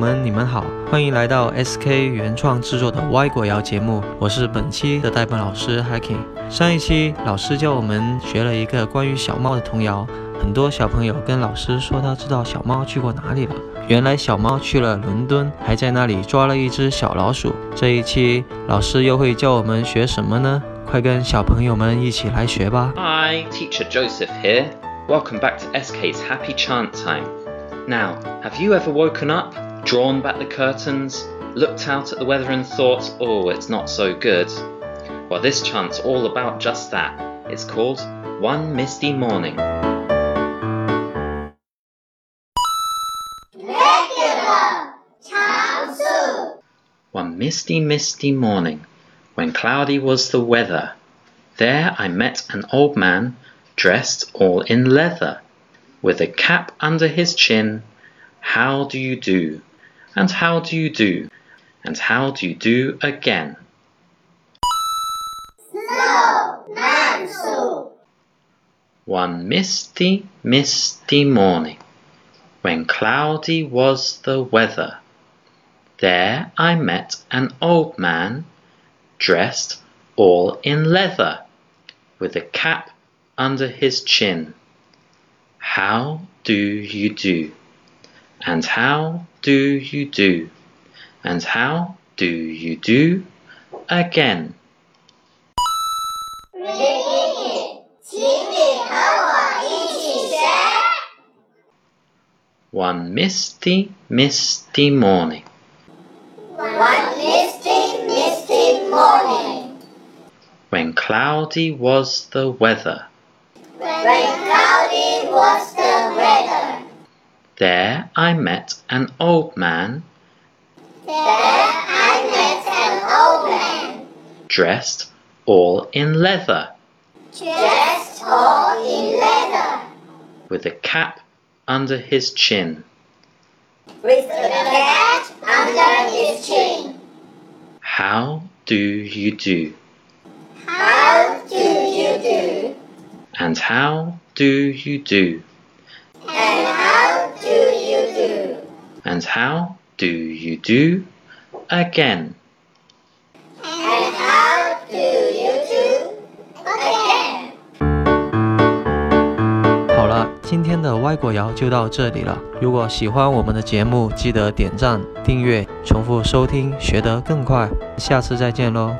们，你们好，欢迎来到 SK 原创制作的歪果谣节目，我是本期的代班老师 Hiking。上一期老师教我们学了一个关于小猫的童谣，很多小朋友跟老师说他知道小猫去过哪里了。原来小猫去了伦敦，还在那里抓了一只小老鼠。这一期老师又会教我们学什么呢？快跟小朋友们一起来学吧。Hi, Teacher Joseph here. Welcome back to SK's Happy Chant Time. Now, have you ever woken up, drawn back the curtains, looked out at the weather and thought, oh, it's not so good? Well, this chant's all about just that. It's called One Misty Morning. One misty, misty morning, when cloudy was the weather, there I met an old man, dressed all in leather, with a cap under his chin. How do you do? And how do you do? And how do you do again? One misty, misty morning, when cloudy was the weather, there I met an old man, dressed all in leather, with a cap under his chin. How do you do? And how do you do? And how do you do again? One misty, misty morning. One misty, misty morning. When cloudy was the weather. When cloudy was the weather there I met an old man, there I met an old man, dressed all in leather, dressed all in leather, with a cap under his chin. with a cat under his chin. How do you do? How do you do? And how do you do? And how do you do again? And how do you do again? 好了，今天的歪果谣就到这里了。如果喜欢我们的节目，记得点赞、订阅、重复收听，学得更快。下次再见喽。